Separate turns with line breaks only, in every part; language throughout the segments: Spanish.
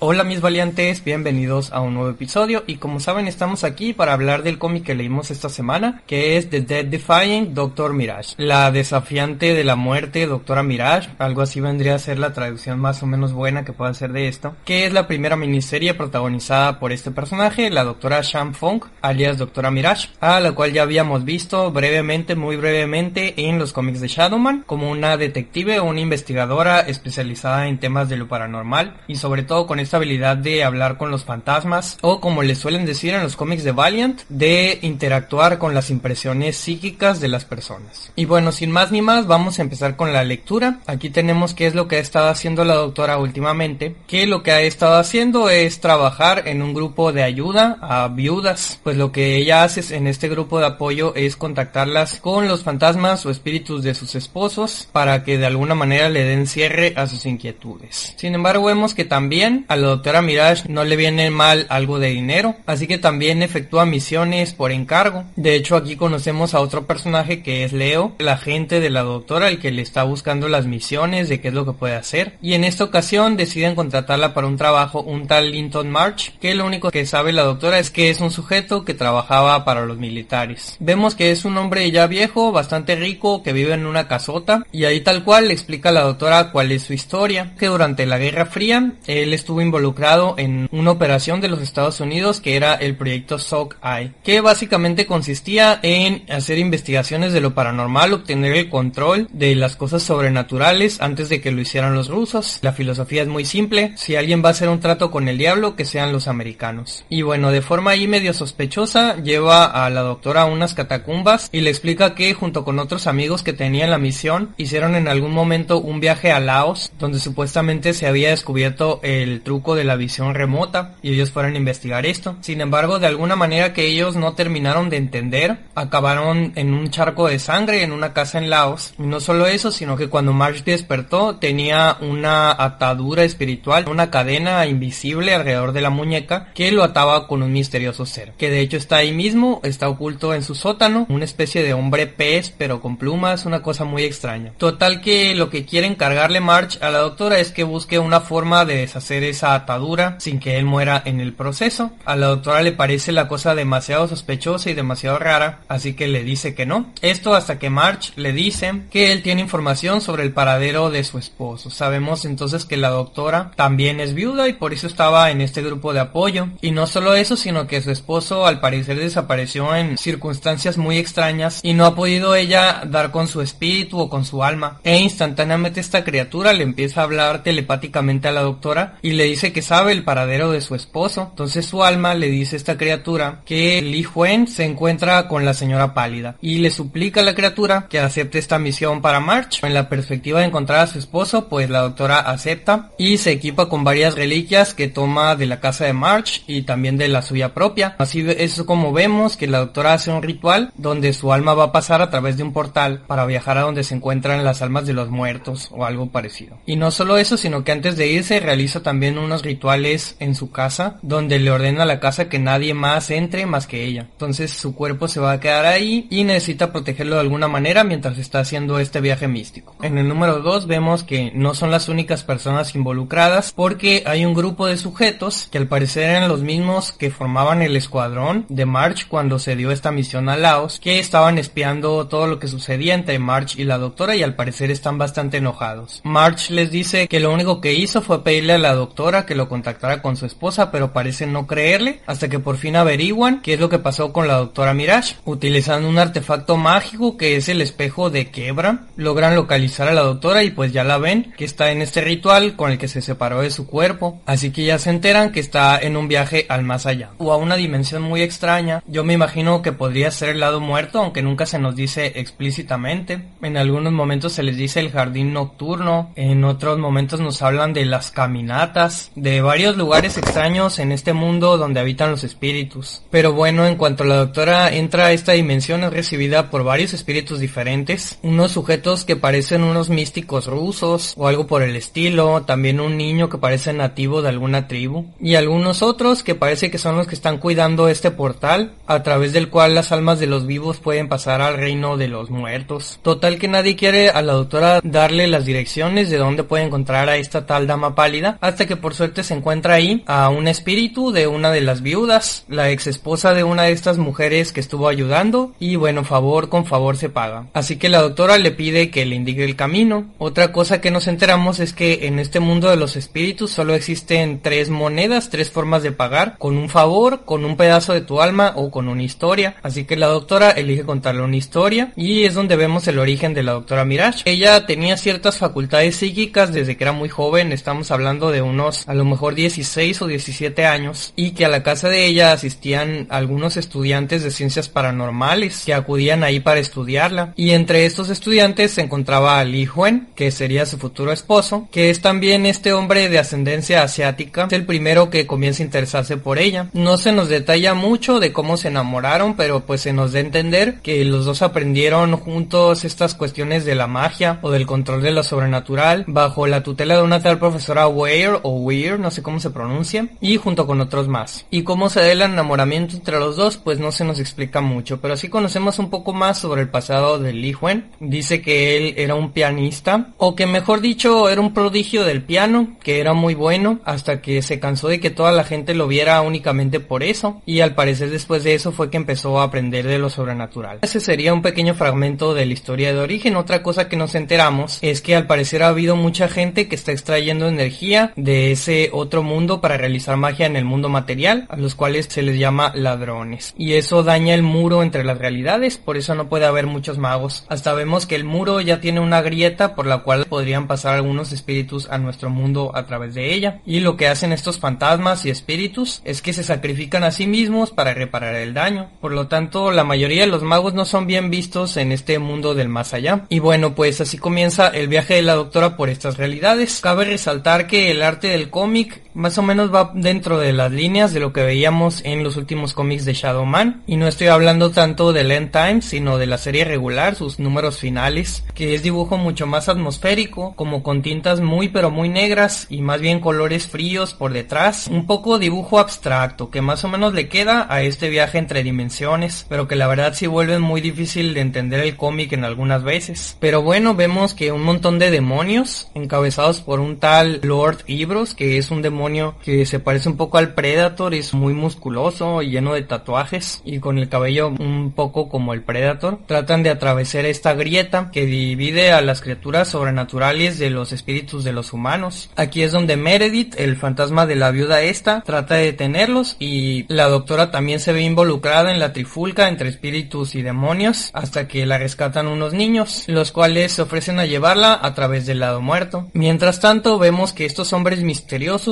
Hola mis valientes, bienvenidos a un nuevo episodio y como saben estamos aquí para hablar del cómic que leímos esta semana que es The Dead Defying Doctor Mirage, la desafiante de la muerte Doctora Mirage, algo así vendría a ser la traducción más o menos buena que pueda ser de esto, que es la primera miniserie protagonizada por este personaje, la Doctora Sham Fong, alias Doctora Mirage, a la cual ya habíamos visto brevemente, muy brevemente en los cómics de Shadowman como una detective o una investigadora especializada en temas de lo paranormal y sobre todo con esta habilidad de hablar con los fantasmas o como les suelen decir en los cómics de Valiant, de interactuar con las impresiones psíquicas de las personas. Y bueno, sin más ni más, vamos a empezar con la lectura. Aquí tenemos qué es lo que ha estado haciendo la doctora últimamente, que lo que ha estado haciendo es trabajar en un grupo de ayuda a viudas, pues lo que ella hace en este grupo de apoyo es contactarlas con los fantasmas o espíritus de sus esposos para que de alguna manera le den cierre a sus inquietudes. Sin embargo, vemos que también a la doctora Mirage no le viene mal algo de dinero, así que también efectúa misiones por encargo. De hecho, aquí conocemos a otro personaje que es Leo, el agente de la doctora, el que le está buscando las misiones de qué es lo que puede hacer. Y en esta ocasión deciden contratarla para un trabajo un tal Linton March, que lo único que sabe la doctora es que es un sujeto que trabajaba para los militares. Vemos que es un hombre ya viejo, bastante rico, que vive en una casota, y ahí tal cual le explica a la doctora cuál es su historia, que durante la Guerra Fría él estuvo involucrado en una operación de los Estados Unidos que era el proyecto SOC Eye, que básicamente consistía en hacer investigaciones de lo paranormal, obtener el control de las cosas sobrenaturales antes de que lo hicieran los rusos. La filosofía es muy simple, si alguien va a hacer un trato con el diablo, que sean los americanos. Y bueno, de forma ahí medio sospechosa, lleva a la doctora a unas catacumbas y le explica que junto con otros amigos que tenían la misión, hicieron en algún momento un viaje a Laos, donde supuestamente se había descubierto el truco de la visión remota y ellos fueron a investigar esto. Sin embargo, de alguna manera que ellos no terminaron de entender, acabaron en un charco de sangre en una casa en Laos. Y no solo eso, sino que cuando March despertó tenía una atadura espiritual, una cadena invisible alrededor de la muñeca que lo ataba con un misterioso ser, que de hecho está ahí mismo, está oculto en su sótano, una especie de hombre pez pero con plumas, una cosa muy extraña. Total que lo que quiere encargarle March a la doctora es que busque una forma de deshacer esa atadura sin que él muera en el proceso. A la doctora le parece la cosa demasiado sospechosa y demasiado rara, así que le dice que no. Esto hasta que March le dice que él tiene información sobre el paradero de su esposo. Sabemos entonces que la doctora también es viuda y por eso estaba en este grupo de apoyo. Y no solo eso, sino que su esposo al parecer desapareció en circunstancias muy extrañas y no ha podido ella dar con su espíritu o con su alma. E instantáneamente esta criatura le empieza a hablar telepáticamente a la doctora y le dice que sabe el paradero de su esposo. Entonces su alma le dice a esta criatura que Li Huen se encuentra con la señora pálida y le suplica a la criatura que acepte esta misión para March. En la perspectiva de encontrar a su esposo, pues la doctora acepta y se equipa con varias reliquias que toma de la casa de March y también de la suya propia. Así es como vemos que la doctora hace un ritual donde su alma va a pasar a través de un portal para viajar a donde se encuentran las almas de los muertos o algo parecido. Y no solo eso, sino que antes de irse realiza también unos rituales en su casa donde le ordena a la casa que nadie más entre más que ella. Entonces su cuerpo se va a quedar ahí y necesita protegerlo de alguna manera mientras está haciendo este viaje místico. En el número 2 vemos que no son las únicas personas involucradas porque hay un grupo de sujetos que al parecer eran los mismos que formaban el escuadrón de March cuando se dio esta misión a Laos que estaban espiando todo lo que sucedía entre March y la doctora y al parecer están bastante enojados. March les dice que lo único que hizo fue pedirle a la doctora que lo contactara con su esposa pero parece no creerle hasta que por fin averiguan qué es lo que pasó con la doctora Mirage. Utilizando un artefacto mágico que es el espejo de Quebra, logran localizar a la doctora y pues ya la ven que está en este ritual con el que se separó de su cuerpo. Así que ya se enteran que está en un viaje al más allá o a una dimensión muy extraña. Yo me imagino que podría ser el lado muerto, aunque nunca se nos dice explícitamente. En algunos momentos se les dice el jardín nocturno, en otros momentos nos hablan de las caminatas de varios lugares extraños en este mundo donde habitan los espíritus. Pero bueno, en cuanto la doctora entra a esta dimensión es recibida por varios espíritus diferentes, unos sujetos que parecen unos místicos rusos o algo por el estilo, también un niño que parece nativo de alguna tribu y algunos otros que parece que son los que están cuidando este portal a través del cual las almas de los vivos pueden pasar al reino de los muertos. Total que nadie quiere a la doctora darle las direcciones de dónde puede encontrar a esta tal dama pálida hasta que por suerte se encuentra ahí a un espíritu de una de las viudas, la ex esposa de una de estas mujeres que estuvo ayudando y bueno, favor con favor se paga. Así que la doctora le pide que le indique el camino. Otra cosa que nos enteramos es que en este mundo de los espíritus solo existen tres monedas, tres formas de pagar, con un favor, con un pedazo de tu alma o con una historia. Así que la doctora elige contarle una historia y es donde vemos el origen de la doctora Mirage. Ella tenía ciertas facultades psíquicas desde que era muy joven, estamos hablando de unos a lo mejor 16 o 17 años y que a la casa de ella asistían algunos estudiantes de ciencias paranormales que acudían ahí para estudiarla. Y entre estos estudiantes se encontraba Li Huen que sería su futuro esposo que es también este hombre de ascendencia asiática. Es el primero que comienza a interesarse por ella. No se nos detalla mucho de cómo se enamoraron pero pues se nos da a entender que los dos aprendieron juntos estas cuestiones de la magia o del control de lo sobrenatural bajo la tutela de una tal profesora Weir o Weir, no sé cómo se pronuncia, y junto con otros más. Y cómo se da el enamoramiento entre los dos, pues no se nos explica mucho, pero sí conocemos un poco más sobre el pasado de Li Huen. Dice que él era un pianista, o que mejor dicho, era un prodigio del piano, que era muy bueno, hasta que se cansó de que toda la gente lo viera únicamente por eso, y al parecer después de eso fue que empezó a aprender de lo sobrenatural. Ese sería un pequeño fragmento de la historia de origen. Otra cosa que nos enteramos es que al parecer ha habido mucha gente que está extrayendo energía de otro mundo para realizar magia en el mundo material, a los cuales se les llama ladrones. Y eso daña el muro entre las realidades, por eso no puede haber muchos magos. Hasta vemos que el muro ya tiene una grieta por la cual podrían pasar algunos espíritus a nuestro mundo a través de ella. Y lo que hacen estos fantasmas y espíritus es que se sacrifican a sí mismos para reparar el daño. Por lo tanto, la mayoría de los magos no son bien vistos en este mundo del más allá. Y bueno, pues así comienza el viaje de la doctora por estas realidades. Cabe resaltar que el arte del cómic más o menos va dentro de las líneas de lo que veíamos en los últimos cómics de Shadow Man. Y no estoy hablando tanto del End Times, sino de la serie regular, sus números finales, que es dibujo mucho más atmosférico, como con tintas muy pero muy negras y más bien colores fríos por detrás. Un poco dibujo abstracto, que más o menos le queda a este viaje entre dimensiones, pero que la verdad sí vuelve muy difícil de entender el cómic en algunas veces. Pero bueno, vemos que un montón de demonios, encabezados por un tal Lord Ibros, que es un demonio que se parece un poco al Predator, es muy musculoso y lleno de tatuajes y con el cabello un poco como el Predator. Tratan de atravesar esta grieta que divide a las criaturas sobrenaturales de los espíritus de los humanos. Aquí es donde Meredith, el fantasma de la viuda esta, trata de detenerlos y la doctora también se ve involucrada en la trifulca entre espíritus y demonios hasta que la rescatan unos niños, los cuales se ofrecen a llevarla a través del lado muerto. Mientras tanto vemos que estos hombres misteriosos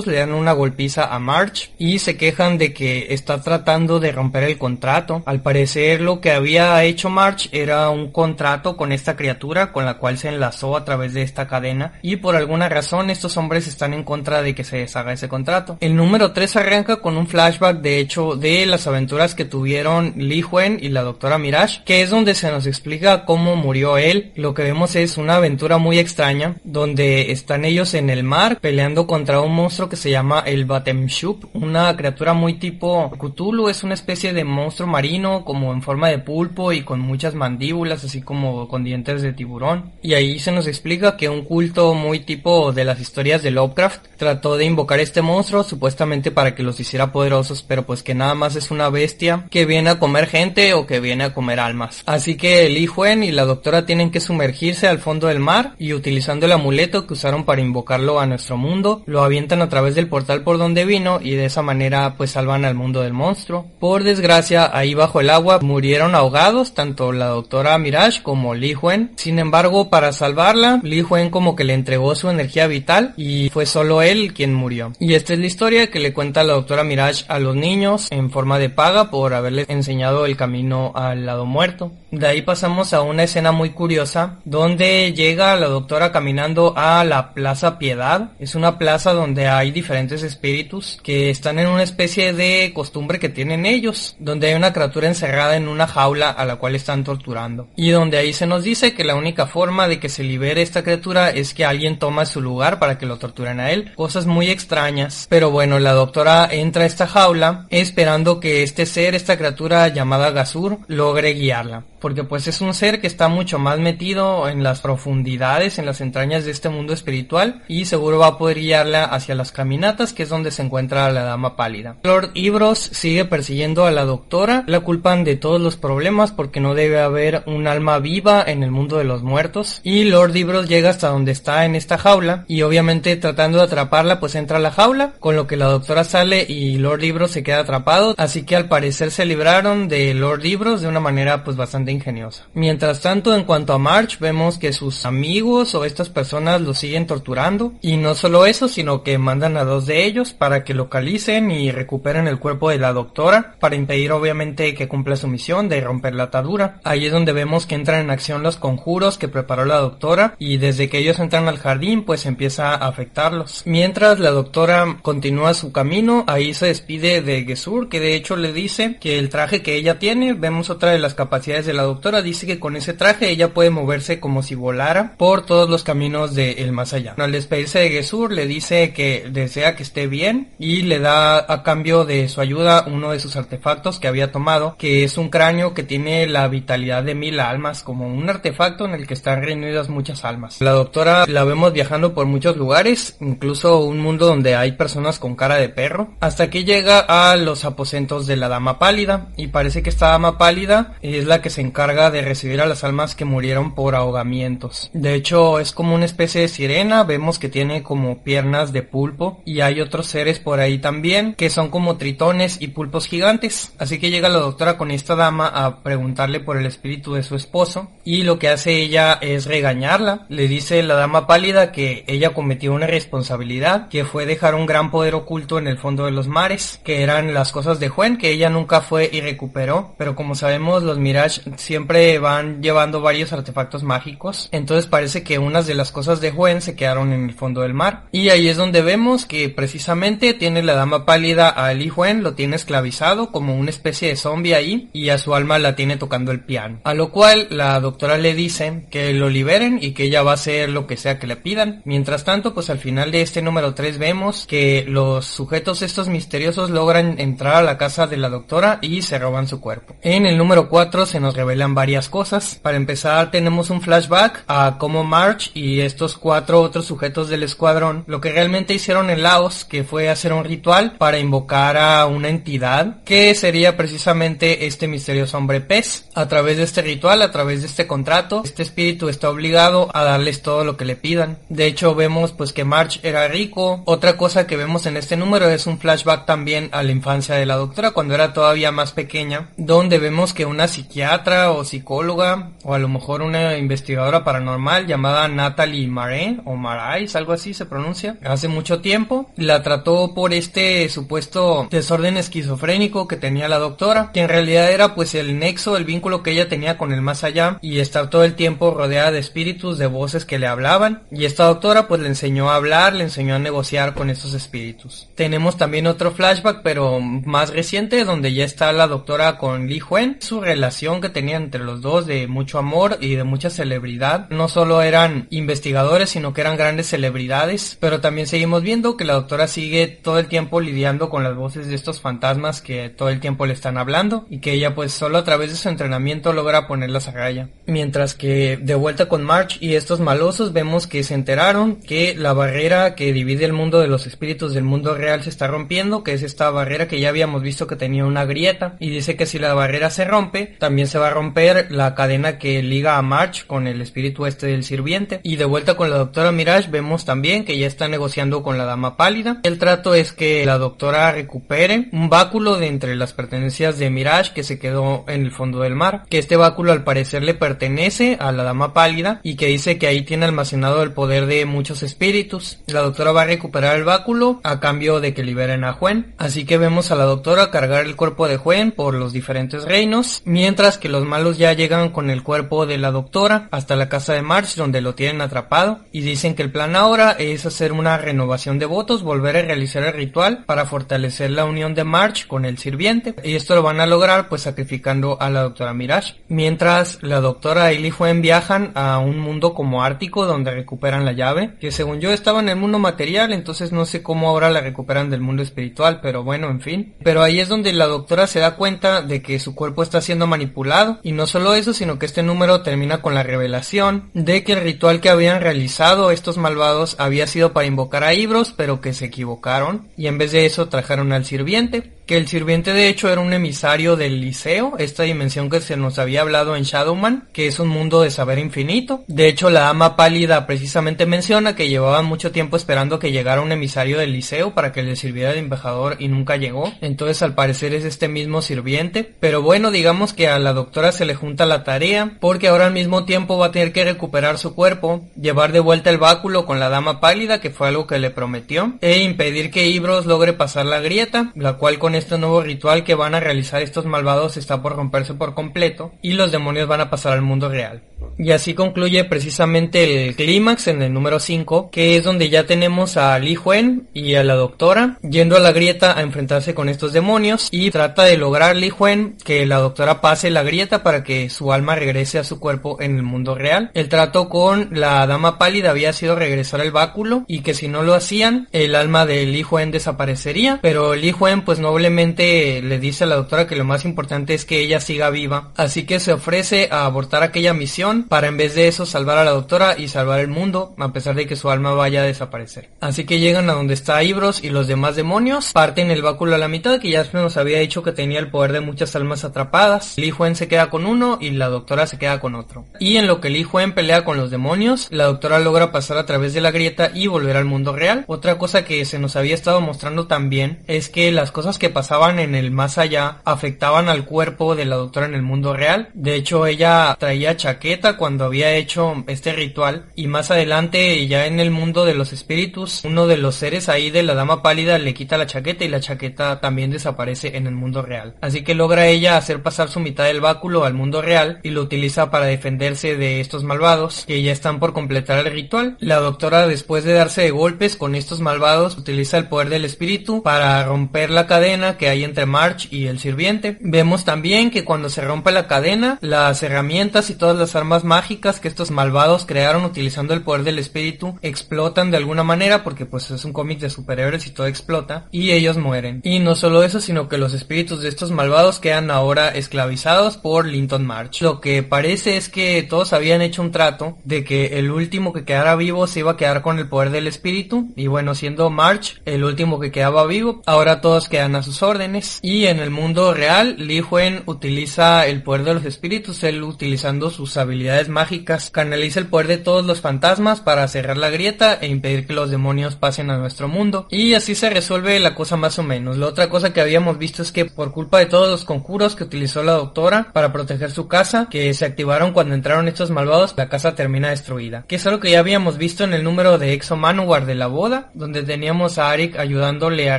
le dan una golpiza a March y se quejan de que está tratando de romper el contrato. Al parecer lo que había hecho March era un contrato con esta criatura con la cual se enlazó a través de esta cadena y por alguna razón estos hombres están en contra de que se deshaga ese contrato. El número 3 arranca con un flashback de hecho de las aventuras que tuvieron Li Huen y la doctora Mirage, que es donde se nos explica cómo murió él. Lo que vemos es una aventura muy extraña donde están ellos en el mar peleando contra un monstruo que se llama el Batemshup, una criatura muy tipo Cthulhu, es una especie de monstruo marino como en forma de pulpo y con muchas mandíbulas, así como con dientes de tiburón. Y ahí se nos explica que un culto muy tipo de las historias de Lovecraft trató de invocar este monstruo supuestamente para que los hiciera poderosos, pero pues que nada más es una bestia que viene a comer gente o que viene a comer almas. Así que Li Huen y la doctora tienen que sumergirse al fondo del mar y utilizando el amuleto que usaron para invocarlo a nuestro mundo, lo avientan a través del portal por donde vino y de esa manera pues salvan al mundo del monstruo. Por desgracia, ahí bajo el agua murieron ahogados tanto la doctora Mirage como Li Huen. Sin embargo, para salvarla, Li Huen como que le entregó su energía vital y fue solo él quien murió. Y esta es la historia que le cuenta la doctora Mirage a los niños en forma de paga por haberles enseñado el camino al lado muerto. De ahí pasamos a una escena muy curiosa donde llega la doctora caminando a la Plaza Piedad. Es una plaza donde hay diferentes espíritus que están en una especie de costumbre que tienen ellos, donde hay una criatura encerrada en una jaula a la cual están torturando. Y donde ahí se nos dice que la única forma de que se libere esta criatura es que alguien toma su lugar para que lo torturen a él. Cosas muy extrañas. Pero bueno, la doctora entra a esta jaula esperando que este ser, esta criatura llamada Gazur, logre guiarla porque pues es un ser que está mucho más metido en las profundidades, en las entrañas de este mundo espiritual y seguro va a poder guiarla hacia las caminatas que es donde se encuentra la dama pálida. Lord Ibros sigue persiguiendo a la doctora, la culpan de todos los problemas porque no debe haber un alma viva en el mundo de los muertos y Lord Ibros llega hasta donde está en esta jaula y obviamente tratando de atraparla pues entra a la jaula con lo que la doctora sale y Lord Ibros se queda atrapado así que al parecer se libraron de Lord Ibros de una manera pues bastante ingeniosa. Mientras tanto, en cuanto a March, vemos que sus amigos o estas personas lo siguen torturando. Y no solo eso, sino que mandan a dos de ellos para que localicen y recuperen el cuerpo de la doctora, para impedir obviamente que cumpla su misión de romper la atadura. Ahí es donde vemos que entran en acción los conjuros que preparó la doctora y desde que ellos entran al jardín pues empieza a afectarlos. Mientras la doctora continúa su camino, ahí se despide de Gesur, que de hecho le dice que el traje que ella tiene, vemos otra de las capacidades de la doctora dice que con ese traje ella puede moverse como si volara por todos los caminos del más allá. Al despedirse de Gesur le dice que desea que esté bien y le da a cambio de su ayuda uno de sus artefactos que había tomado, que es un cráneo que tiene la vitalidad de mil almas, como un artefacto en el que están reunidas muchas almas. La doctora la vemos viajando por muchos lugares, incluso un mundo donde hay personas con cara de perro, hasta que llega a los aposentos de la dama pálida y parece que esta dama pálida es la que se encarga de recibir a las almas que murieron por ahogamientos. De hecho, es como una especie de sirena, vemos que tiene como piernas de pulpo y hay otros seres por ahí también que son como tritones y pulpos gigantes. Así que llega la doctora con esta dama a preguntarle por el espíritu de su esposo y lo que hace ella es regañarla. Le dice la dama pálida que ella cometió una responsabilidad que fue dejar un gran poder oculto en el fondo de los mares, que eran las cosas de Juan que ella nunca fue y recuperó, pero como sabemos los Mirage siempre van llevando varios artefactos mágicos. Entonces parece que unas de las cosas de Huen se quedaron en el fondo del mar. Y ahí es donde vemos que precisamente tiene la dama pálida a Li Huen, lo tiene esclavizado como una especie de zombie ahí y a su alma la tiene tocando el piano. A lo cual la doctora le dice que lo liberen y que ella va a hacer lo que sea que le pidan. Mientras tanto, pues al final de este número 3 vemos que los sujetos estos misteriosos logran entrar a la casa de la doctora y se roban su cuerpo. En el número 4 se nos revelan varias cosas. Para empezar tenemos un flashback a cómo March y estos cuatro otros sujetos del escuadrón lo que realmente hicieron en Laos que fue hacer un ritual para invocar a una entidad que sería precisamente este misterioso hombre pez. A través de este ritual, a través de este contrato, este espíritu está obligado a darles todo lo que le pidan. De hecho vemos pues que March era rico. Otra cosa que vemos en este número es un flashback también a la infancia de la doctora cuando era todavía más pequeña, donde vemos que una psiquiatra o psicóloga o a lo mejor una investigadora paranormal llamada Natalie Marais o Marais, algo así se pronuncia, hace mucho tiempo la trató por este supuesto desorden esquizofrénico que tenía la doctora, que en realidad era pues el nexo, el vínculo que ella tenía con el más allá y estar todo el tiempo rodeada de espíritus, de voces que le hablaban y esta doctora pues le enseñó a hablar, le enseñó a negociar con esos espíritus. Tenemos también otro flashback pero más reciente donde ya está la doctora con Li Huen, su relación que tenía entre los dos de mucho amor y de mucha celebridad. No solo eran investigadores, sino que eran grandes celebridades, pero también seguimos viendo que la doctora sigue todo el tiempo lidiando con las voces de estos fantasmas que todo el tiempo le están hablando y que ella pues solo a través de su entrenamiento logra ponerlas a raya. Mientras que de vuelta con March y estos malosos vemos que se enteraron que la barrera que divide el mundo de los espíritus del mundo real se está rompiendo, que es esta barrera que ya habíamos visto que tenía una grieta y dice que si la barrera se rompe, también se va a romper la cadena que liga a March con el espíritu este del sirviente. Y de vuelta con la doctora Mirage vemos también que ya está negociando con la dama pálida. El trato es que la doctora recupere un báculo de entre las pertenencias de Mirage que se quedó en el fondo del mar, que este báculo al parecer le pertenece a la dama pálida y que dice que ahí tiene almacenado el poder de muchos espíritus. La doctora va a recuperar el báculo a cambio de que liberen a Juan. Así que vemos a la doctora cargar el cuerpo de Juan por los diferentes reinos, mientras que los malos ya llegan con el cuerpo de la doctora hasta la casa de March donde lo tienen atrapado y dicen que el plan ahora es hacer una renovación de votos, volver a realizar el ritual para fortalecer la unión de March con el sirviente. Y esto lo van a lograr pues sacrificando a la doctora Mirage. Mientras la doctora y Li Huen viajan a un mundo como ártico donde recuperan la llave, que según yo estaba en el mundo material, entonces no sé cómo ahora la recuperan del mundo espiritual, pero bueno, en fin. Pero ahí es donde la doctora se da cuenta de que su cuerpo está siendo manipulado y no solo eso, sino que este número termina con la revelación de que el ritual que habían realizado estos malvados había sido para invocar a Ibros, pero que se equivocaron y en vez de eso trajeron al sirviente que el sirviente de hecho era un emisario del liceo, esta dimensión que se nos había hablado en Shadowman, que es un mundo de saber infinito. De hecho, la ama pálida precisamente menciona que llevaban mucho tiempo esperando que llegara un emisario del liceo para que le sirviera de embajador y nunca llegó. Entonces, al parecer es este mismo sirviente. Pero bueno, digamos que a la doctora se le junta la tarea, porque ahora al mismo tiempo va a tener que recuperar su cuerpo, llevar de vuelta el báculo con la dama pálida, que fue algo que le prometió, e impedir que Ibros logre pasar la grieta, la cual con este nuevo ritual que van a realizar estos malvados está por romperse por completo y los demonios van a pasar al mundo real. Y así concluye precisamente el clímax en el número 5, que es donde ya tenemos a Li Huen y a la doctora yendo a la grieta a enfrentarse con estos demonios y trata de lograr Li Huen que la doctora pase la grieta para que su alma regrese a su cuerpo en el mundo real. El trato con la dama pálida había sido regresar el báculo y que si no lo hacían el alma de Li Huen desaparecería, pero Li Huen pues noblemente le dice a la doctora que lo más importante es que ella siga viva, así que se ofrece a abortar aquella misión para en vez de eso salvar a la doctora y salvar el mundo, a pesar de que su alma vaya a desaparecer. Así que llegan a donde está Ibros y los demás demonios, parten el báculo a la mitad, que ya nos había dicho que tenía el poder de muchas almas atrapadas. Li Huen se queda con uno y la doctora se queda con otro. Y en lo que Li Huen pelea con los demonios, la doctora logra pasar a través de la grieta y volver al mundo real. Otra cosa que se nos había estado mostrando también es que las cosas que pasaban en el más allá afectaban al cuerpo de la doctora en el mundo real. De hecho, ella traía chaqueta cuando había hecho este ritual y más adelante ya en el mundo de los espíritus uno de los seres ahí de la dama pálida le quita la chaqueta y la chaqueta también desaparece en el mundo real. Así que logra ella hacer pasar su mitad del báculo al mundo real y lo utiliza para defenderse de estos malvados que ya están por completar el ritual. La doctora después de darse de golpes con estos malvados utiliza el poder del espíritu para romper la cadena que hay entre March y el sirviente. Vemos también que cuando se rompe la cadena las herramientas y todas las armas mágicas que estos malvados crearon utilizando el poder del espíritu explotan de alguna manera porque pues es un cómic de superhéroes y todo explota y ellos mueren. Y no solo eso, sino que los espíritus de estos malvados quedan ahora esclavizados por Linton March. Lo que parece es que todos habían hecho un trato de que el último que quedara vivo se iba a quedar con el poder del espíritu y bueno, siendo March el último que quedaba vivo, ahora todos quedan a sus órdenes y en el mundo real Li Huen utiliza el poder de los espíritus, él utilizando sus habilidades mágicas, canaliza el poder de todos los fantasmas para cerrar la grieta e impedir que los demonios pasen a nuestro mundo. Y así se resuelve la cosa más o menos. La otra cosa que habíamos visto es que por culpa de todos los conjuros que utilizó la doctora para proteger su casa, que se activaron cuando entraron estos malvados, la casa termina destruida. Que es algo que ya habíamos visto en el número de Exo Manowar de la boda, donde teníamos a Arik ayudándole a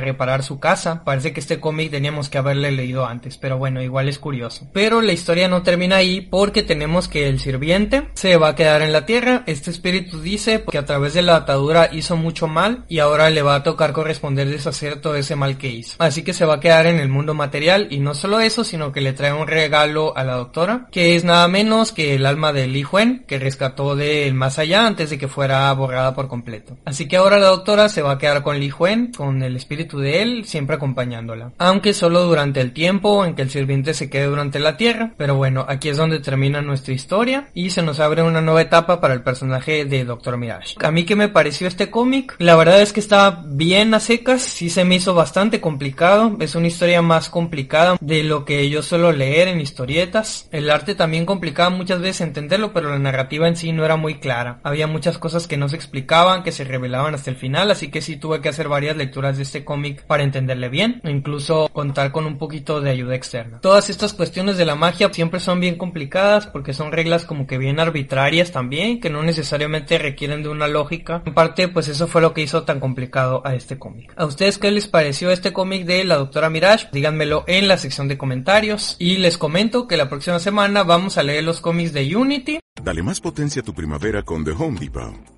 reparar su casa. Parece que este cómic teníamos que haberle leído antes, pero bueno, igual es curioso. Pero la historia no termina ahí porque tenemos que el sirviente se va a quedar en la tierra. Este espíritu dice que a través de la atadura hizo mucho mal y ahora le va a tocar corresponder deshacer todo ese mal que hizo. Así que se va a quedar en el mundo material y no solo eso, sino que le trae un regalo a la doctora, que es nada menos que el alma de Li Huen, que rescató del más allá antes de que fuera borrada por completo. Así que ahora la doctora se va a quedar con Li Huen, con el espíritu de él, siempre Aunque solo durante el tiempo en que el sirviente se quede durante la tierra. Pero bueno, aquí es donde termina nuestra historia y se nos abre una nueva etapa para el personaje de Doctor Mirage. A mí que me pareció este cómic, la verdad es que está bien a secas, sí se me hizo bastante complicado, es una historia más complicada de lo que yo suelo leer en historietas. El arte también complicaba muchas veces entenderlo, pero la narrativa en sí no era muy clara. Había muchas cosas que no se explicaban, que se revelaban hasta el final, así que sí tuve que hacer varias lecturas de este cómic para entenderle bien, incluso contar con un poquito de ayuda externa. Todas estas cuestiones de la magia siempre son bien complicadas porque son reglas como que bien arbitrarias también, que no necesariamente requieren de una lógica. En parte, pues eso fue lo que hizo tan complicado a este cómic. ¿A ustedes qué les pareció este cómic de la doctora Mirage? Díganmelo en la sección de comentarios. Y les comento que la próxima semana vamos a leer los cómics de Unity.
Dale más potencia a tu primavera con The Home Depot.